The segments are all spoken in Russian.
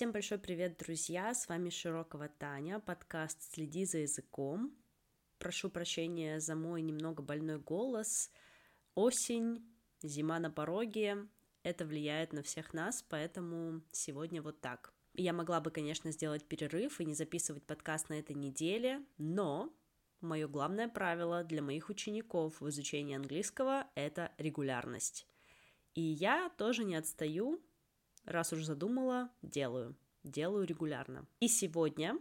Всем большой привет, друзья! С вами Широкого Таня, подкаст «Следи за языком». Прошу прощения за мой немного больной голос. Осень, зима на пороге. Это влияет на всех нас, поэтому сегодня вот так. Я могла бы, конечно, сделать перерыв и не записывать подкаст на этой неделе, но мое главное правило для моих учеников в изучении английского — это регулярность. И я тоже не отстаю, Раз уж задумала, делаю. Делаю регулярно. И сегодня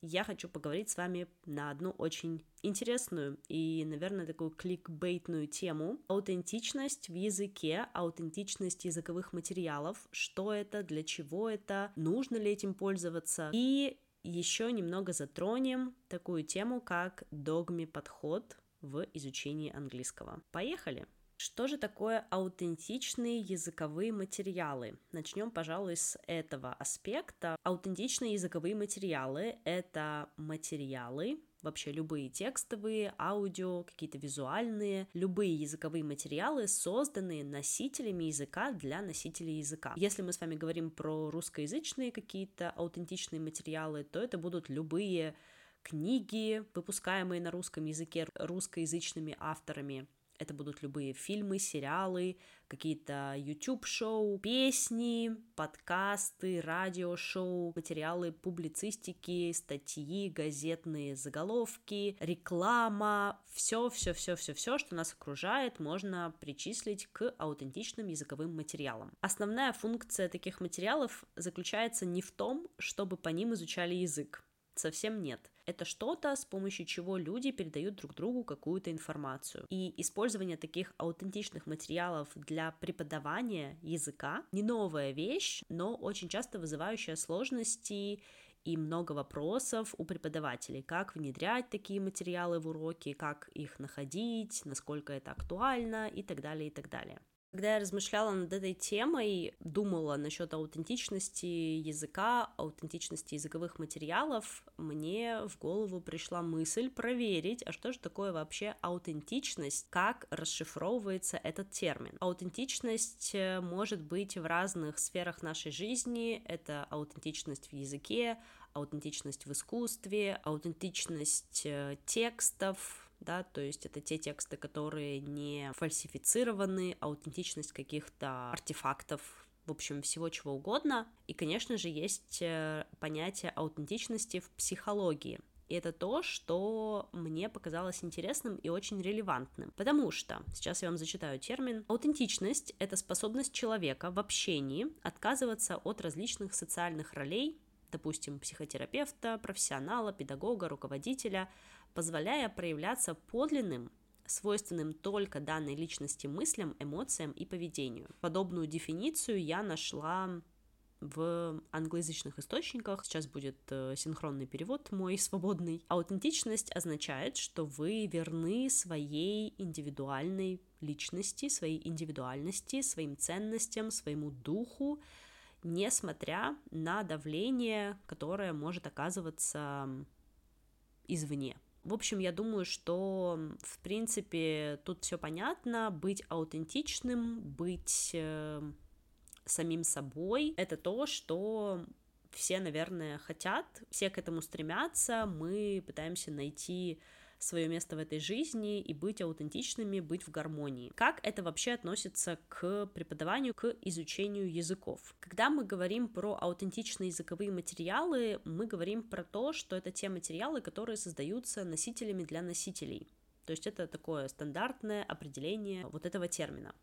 я хочу поговорить с вами на одну очень интересную и, наверное, такую кликбейтную тему. Аутентичность в языке, аутентичность языковых материалов, что это, для чего это, нужно ли этим пользоваться. И еще немного затронем такую тему, как догми подход в изучении английского. Поехали! Что же такое аутентичные языковые материалы? Начнем, пожалуй, с этого аспекта. Аутентичные языковые материалы — это материалы, вообще любые текстовые, аудио, какие-то визуальные, любые языковые материалы, созданные носителями языка для носителей языка. Если мы с вами говорим про русскоязычные какие-то аутентичные материалы, то это будут любые книги, выпускаемые на русском языке русскоязычными авторами, это будут любые фильмы, сериалы, какие-то YouTube-шоу, песни, подкасты, радиошоу, материалы публицистики, статьи, газетные заголовки, реклама, все, все, все, все, все, что нас окружает, можно причислить к аутентичным языковым материалам. Основная функция таких материалов заключается не в том, чтобы по ним изучали язык, совсем нет. Это что-то, с помощью чего люди передают друг другу какую-то информацию. И использование таких аутентичных материалов для преподавания языка не новая вещь, но очень часто вызывающая сложности и много вопросов у преподавателей, как внедрять такие материалы в уроки, как их находить, насколько это актуально и так далее, и так далее. Когда я размышляла над этой темой, думала насчет аутентичности языка, аутентичности языковых материалов, мне в голову пришла мысль проверить, а что же такое вообще аутентичность, как расшифровывается этот термин. Аутентичность э, может быть в разных сферах нашей жизни, это аутентичность в языке, аутентичность в искусстве, аутентичность э, текстов, да, то есть это те тексты, которые не фальсифицированы, аутентичность каких-то артефактов, в общем, всего чего угодно. И, конечно же, есть э, понятие аутентичности в психологии. И это то, что мне показалось интересным и очень релевантным. Потому что, сейчас я вам зачитаю термин, аутентичность — это способность человека в общении отказываться от различных социальных ролей, допустим, психотерапевта, профессионала, педагога, руководителя, позволяя проявляться подлинным, свойственным только данной личности мыслям, эмоциям и поведению. Подобную дефиницию я нашла в англоязычных источниках. Сейчас будет э, синхронный перевод мой свободный. Аутентичность означает, что вы верны своей индивидуальной личности, своей индивидуальности, своим ценностям, своему духу, несмотря на давление, которое может оказываться извне. В общем, я думаю, что, в принципе, тут все понятно. Быть аутентичным, быть э, самим собой — это то, что все, наверное, хотят, все к этому стремятся, мы пытаемся найти свое место в этой жизни и быть аутентичными, быть в гармонии. Как это вообще относится к преподаванию, к изучению языков? Когда мы говорим про аутентичные языковые материалы, мы говорим про то, что это те материалы, которые создаются носителями для носителей. То есть это такое стандартное определение вот этого термина.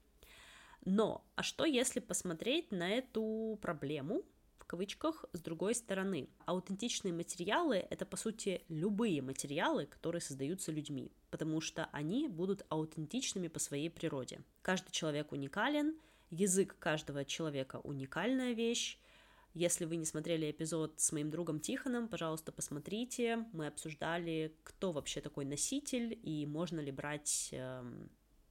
Но, а что если посмотреть на эту проблему в кавычках, с другой стороны. Аутентичные материалы — это, по сути, любые материалы, которые создаются людьми, потому что они будут аутентичными по своей природе. Каждый человек уникален, язык каждого человека — уникальная вещь, если вы не смотрели эпизод с моим другом Тихоном, пожалуйста, посмотрите. Мы обсуждали, кто вообще такой носитель и можно ли брать э,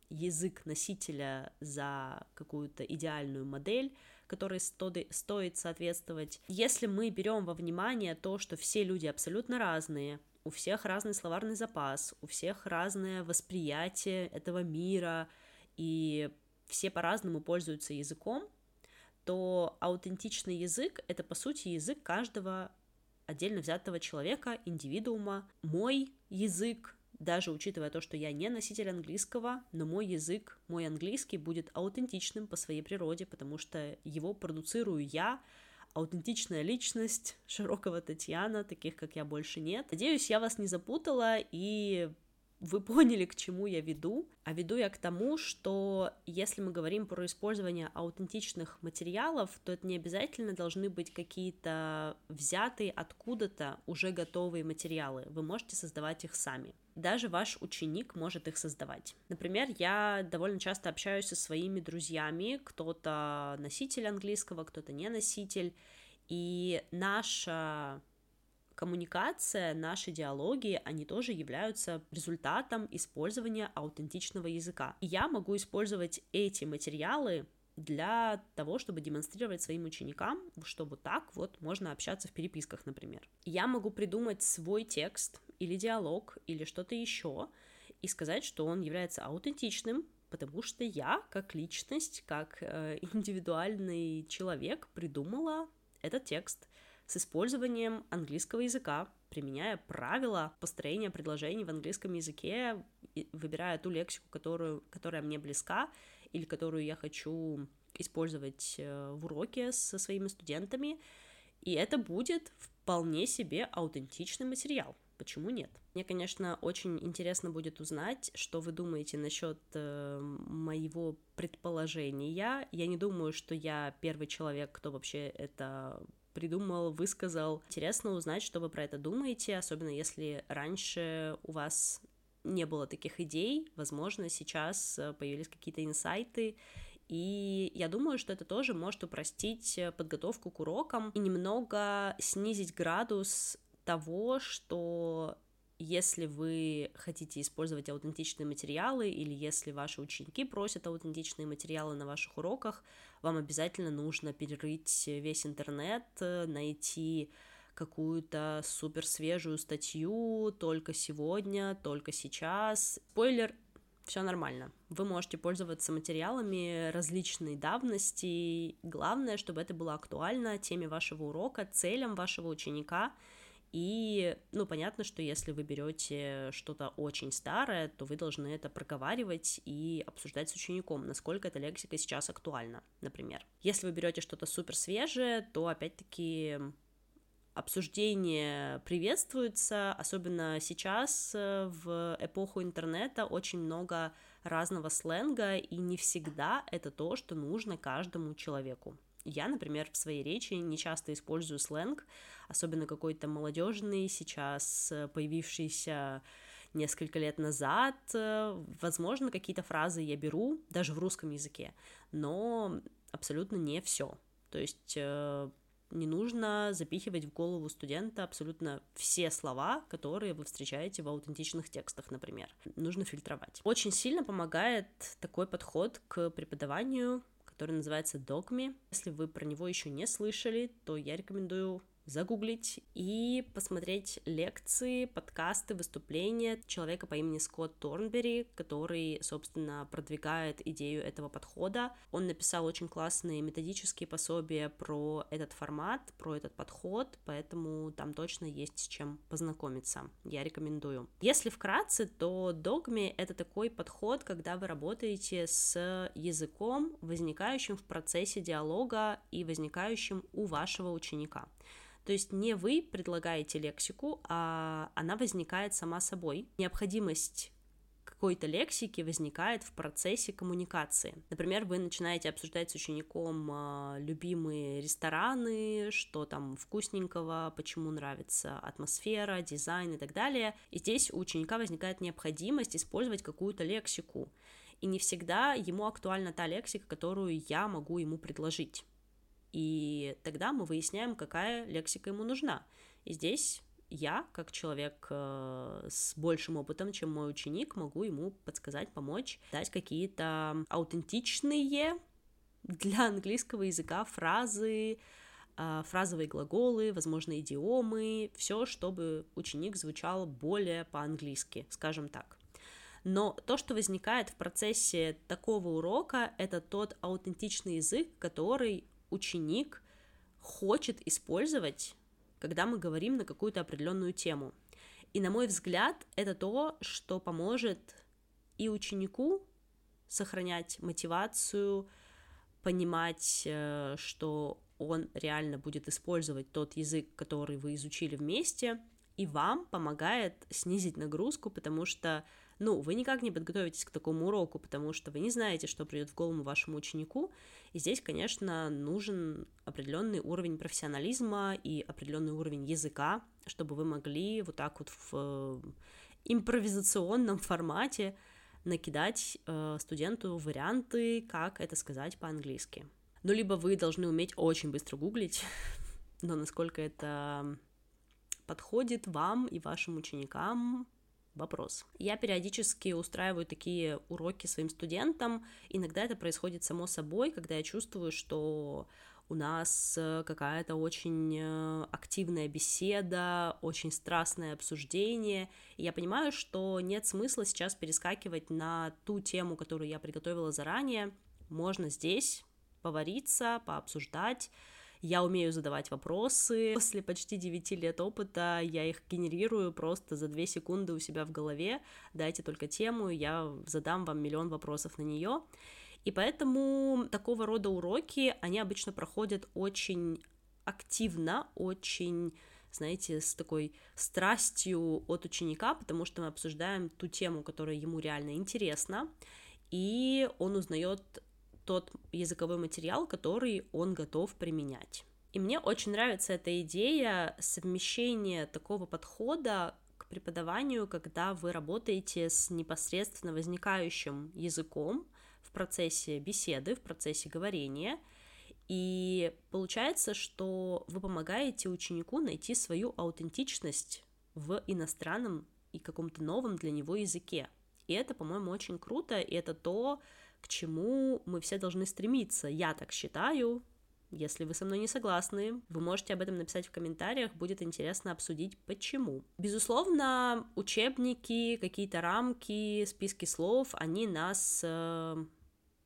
язык носителя за какую-то идеальную модель, которой стоит соответствовать. Если мы берем во внимание то, что все люди абсолютно разные, у всех разный словарный запас, у всех разное восприятие этого мира, и все по-разному пользуются языком, то аутентичный язык — это, по сути, язык каждого отдельно взятого человека, индивидуума. Мой язык, даже учитывая то, что я не носитель английского, но мой язык, мой английский будет аутентичным по своей природе, потому что его продуцирую я, аутентичная личность широкого Татьяна, таких как я больше нет. Надеюсь, я вас не запутала и вы поняли, к чему я веду. А веду я к тому, что если мы говорим про использование аутентичных материалов, то это не обязательно должны быть какие-то взятые откуда-то уже готовые материалы. Вы можете создавать их сами. Даже ваш ученик может их создавать. Например, я довольно часто общаюсь со своими друзьями, кто-то носитель английского, кто-то не носитель, и наша коммуникация, наши диалоги, они тоже являются результатом использования аутентичного языка. И я могу использовать эти материалы для того, чтобы демонстрировать своим ученикам, чтобы так вот можно общаться в переписках, например. Я могу придумать свой текст или диалог или что-то еще и сказать, что он является аутентичным, потому что я, как личность, как э, индивидуальный человек, придумала этот текст — с использованием английского языка, применяя правила построения предложений в английском языке, выбирая ту лексику, которую, которая мне близка или которую я хочу использовать э, в уроке со своими студентами, и это будет вполне себе аутентичный материал. Почему нет? Мне, конечно, очень интересно будет узнать, что вы думаете насчет э, моего предположения. Я не думаю, что я первый человек, кто вообще это придумал, высказал. Интересно узнать, что вы про это думаете, особенно если раньше у вас не было таких идей, возможно, сейчас э, появились какие-то инсайты, и я думаю, что это тоже может упростить э, подготовку к урокам и немного снизить градус того, что если вы хотите использовать аутентичные материалы или если ваши ученики просят аутентичные материалы на ваших уроках, вам обязательно нужно перерыть весь интернет, найти какую-то супер свежую статью только сегодня, только сейчас. Спойлер, все нормально. Вы можете пользоваться материалами различной давности. Главное, чтобы это было актуально теме вашего урока, целям вашего ученика — и, ну, понятно, что если вы берете что-то очень старое, то вы должны это проговаривать и обсуждать с учеником, насколько эта лексика сейчас актуальна, например. Если вы берете что-то супер свежее, то опять-таки обсуждение приветствуется, особенно сейчас э, в эпоху интернета очень много разного сленга, и не всегда это то, что нужно каждому человеку. Я, например, в своей речи не часто использую сленг, особенно какой-то молодежный, сейчас э, появившийся несколько лет назад. Э, возможно, какие-то фразы я беру даже в русском языке, но абсолютно не все. То есть э, не нужно запихивать в голову студента абсолютно все слова, которые вы встречаете в аутентичных текстах, например. Нужно фильтровать. Очень сильно помогает такой подход к преподаванию который называется Dogme. Если вы про него еще не слышали, то я рекомендую загуглить и посмотреть лекции, подкасты, выступления человека по имени Скотт Торнбери, который, собственно, продвигает идею этого подхода. Он написал очень классные методические пособия про этот формат, про этот подход, поэтому там точно есть с чем познакомиться. Я рекомендую. Если вкратце, то догме — это такой подход, когда вы работаете с языком, возникающим в процессе диалога и возникающим у вашего ученика. То есть не вы предлагаете лексику, а она возникает сама собой. Необходимость какой-то лексики возникает в процессе коммуникации. Например, вы начинаете обсуждать с учеником э, любимые рестораны, что там вкусненького, почему нравится атмосфера, дизайн и так далее. И здесь у ученика возникает необходимость использовать какую-то лексику. И не всегда ему актуальна та лексика, которую я могу ему предложить. И тогда мы выясняем, какая лексика ему нужна. И здесь я, как человек э, с большим опытом, чем мой ученик, могу ему подсказать, помочь, дать какие-то аутентичные для английского языка фразы, э, фразовые глаголы, возможно, идиомы, все, чтобы ученик звучал более по-английски, скажем так. Но то, что возникает в процессе такого урока, это тот аутентичный язык, который ученик хочет использовать, когда мы говорим на какую-то определенную тему. И, на мой взгляд, это то, что поможет и ученику сохранять мотивацию, понимать, э, что он реально будет использовать тот язык, который вы изучили вместе, и вам помогает снизить нагрузку, потому что, ну, вы никак не подготовитесь к такому уроку, потому что вы не знаете, что придет в голову вашему ученику, и здесь, конечно, нужен определенный уровень профессионализма и определенный уровень языка, чтобы вы могли вот так вот в э, импровизационном формате накидать э, студенту варианты, как это сказать по-английски. Ну, либо вы должны уметь очень быстро гуглить, но насколько это подходит вам и вашим ученикам, вопрос. Я периодически устраиваю такие уроки своим студентам. Иногда это происходит само собой, когда я чувствую, что у нас э, какая-то очень э, активная беседа, очень страстное обсуждение. И я понимаю, что нет смысла сейчас перескакивать на ту тему, которую я приготовила заранее. Можно здесь повариться, пообсуждать, я умею задавать вопросы. После почти 9 лет опыта я их генерирую просто за 2 секунды у себя в голове. Дайте только тему, я задам вам миллион вопросов на нее. И поэтому такого рода уроки, они обычно проходят очень активно, очень знаете, с такой страстью от ученика, потому что мы обсуждаем ту тему, которая ему реально интересна, и он узнает тот языковой материал, который он готов применять. И мне очень нравится эта идея совмещения такого подхода к преподаванию, когда вы работаете с непосредственно возникающим языком в процессе беседы, в процессе говорения, и получается, что вы помогаете ученику найти свою аутентичность в иностранном и каком-то новом для него языке. И это, по-моему, очень круто, и это то, к чему мы все должны стремиться. Я так считаю. Если вы со мной не согласны, вы можете об этом написать в комментариях, будет интересно обсудить, почему. Безусловно, учебники, какие-то рамки, списки слов, они нас э,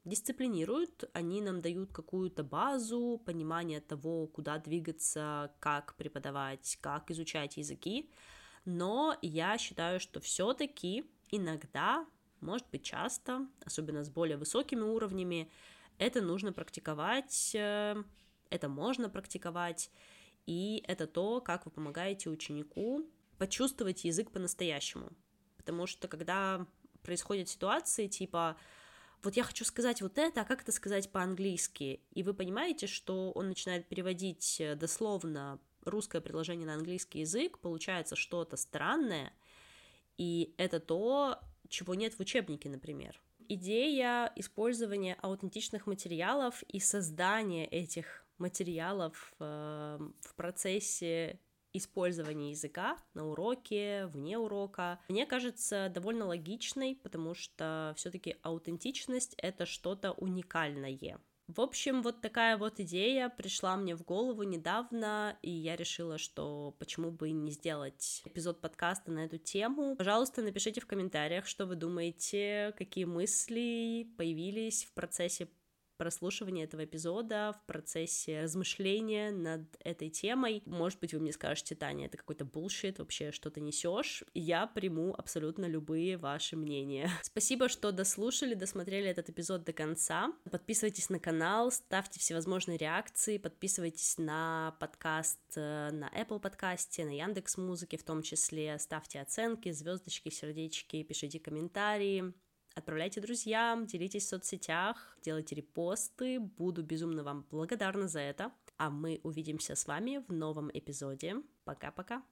дисциплинируют, они нам дают какую-то базу, понимание того, куда двигаться, как преподавать, как изучать языки, но я считаю, что все-таки иногда может быть часто, особенно с более высокими уровнями, это нужно практиковать, э, это можно практиковать, и это то, как вы помогаете ученику почувствовать язык по-настоящему. Потому что когда происходят ситуации типа вот я хочу сказать вот это, а как это сказать по-английски? И вы понимаете, что он начинает переводить э, дословно русское предложение на английский язык, получается что-то странное, и это то, чего нет в учебнике, например. Идея использования аутентичных материалов и создания этих материалов э, в процессе использования языка на уроке, вне урока, мне кажется довольно логичной, потому что все-таки аутентичность это что-то уникальное. В общем, вот такая вот идея пришла мне в голову недавно, и я решила, что почему бы не сделать эпизод подкаста на эту тему. Пожалуйста, напишите в комментариях, что вы думаете, какие мысли появились в процессе прослушивания этого эпизода, в процессе размышления над этой темой. Может быть, вы мне скажете, Таня, это какой-то булшит, вообще что-то несешь. Я приму абсолютно любые ваши мнения. Спасибо, что дослушали, досмотрели этот эпизод до конца. Подписывайтесь на канал, ставьте всевозможные реакции, подписывайтесь на подкаст э, на Apple подкасте, на Яндекс Музыке в том числе, ставьте оценки, звездочки, сердечки, пишите комментарии. Отправляйте друзьям, делитесь в соцсетях, делайте репосты. Буду безумно вам благодарна за это. А мы увидимся с вами в новом эпизоде. Пока-пока.